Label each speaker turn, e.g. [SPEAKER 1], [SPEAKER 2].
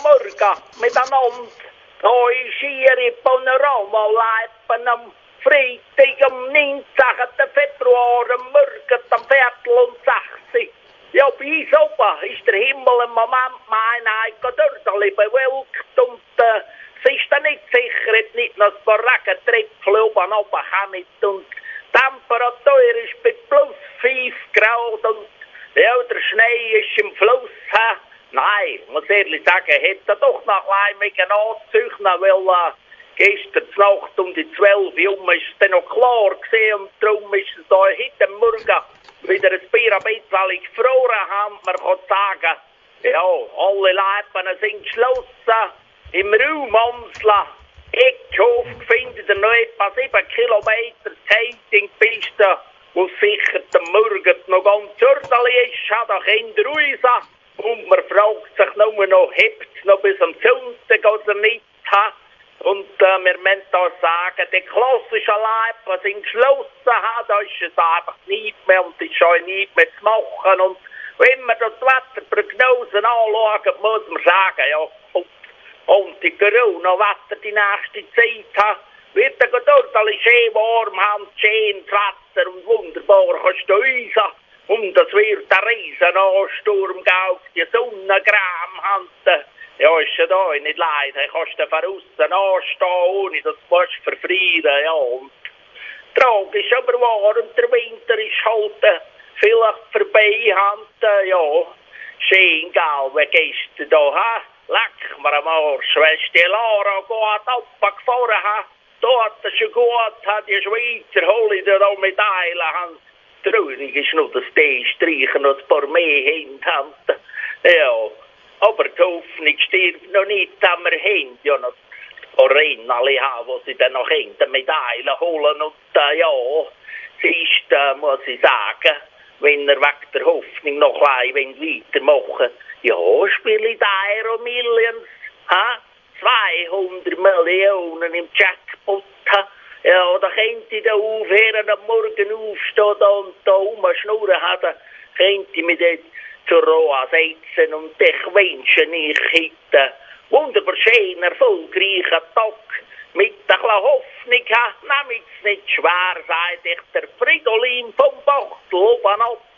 [SPEAKER 1] morgen miteinander. Da ist hier in Panorama Leipen am Freitag am 19. Februar am Morgen am Viertel und 60. Ja, bei uns oben ist der Himmel im Moment mein eigener Dörrli bewölkt und äh, es ist dann nicht sicher, ob nicht noch ein paar Regentröpfchen oben runterkommen. Und die Temperatur ist bei plus 5 Grad und ja, der Schnee ist im Fluss. Nein, muss ehrlich sagen, hätte doch noch ein bisschen anzüchten, weil äh, gestern Nacht um die 12 Uhr ist es dann noch klar gesehen und darum ist es da heute Morgen wieder ein Bier ein bisschen gefroren haben. Man kann sagen, ja, alle Leiben sind geschlossen. Im Raum Amsla, Eckhof, findet ihr noch etwa 7 Kilometer Skatingpiste, wo sicher der Morgen noch ganz ordentlich ist, hat auch Kinder raus. Und man fragt sich nur noch, hebt es noch bis am Sonntag oder nicht? Ha? Und äh, wir müssen da sagen, die klassischen Leiben sind geschlossen, ha? da ist es einfach nicht mehr und ist schon nicht mehr zu machen. Und wenn man das Wetterprognosen anschaut, muss man sagen, ja, und, und die Corona-Wetter die nächste Zeit ha, wird der Geduld schön warm haben, schön Wetter und wunderbar kannst du raus. Und das wird ein riesen Ansturm auf die Sonnengram hanten. Ja, ist ja da nicht leid. Du kannst du von außen anstehen, ohne dass du verfrieren. Ja, und tragisch aber. Und der Winter ist halt vielleicht vorbei. Hand, ja, schön, gell, wie gehst du da, ha? Leck mir am Arsch, wenn die Lara gut abgefahren. Da hat er schon gut, hat die Schweizer hole dir da Medaillen. haben. Traurig ist nur, dass die streichen noch ein paar mehr haben. Ja, aber die Hoffnung stirbt noch nicht, dass wir haben ja noch Rennen alle haben, wo sie dann noch haben, die Medaillen holen. Und äh, ja, es ist, äh, muss ich sagen, wenn er wegen der Hoffnung noch ein wenig weitermachen, ja, spiele ich Aero Millions, ha? 200 Millionen im Jackpot, ha? Ja, da könnte ich da aufhören, am Morgen aufstehen da und da rumschnurren haben, könnte ich mich dort zur Roa setzen und ich wünsche ich heute wunderbar schön erfolgreichen Tag mit ein bisschen Hoffnung damit es nicht schwer sei, ich der Fridolin vom Bachtel oben ab.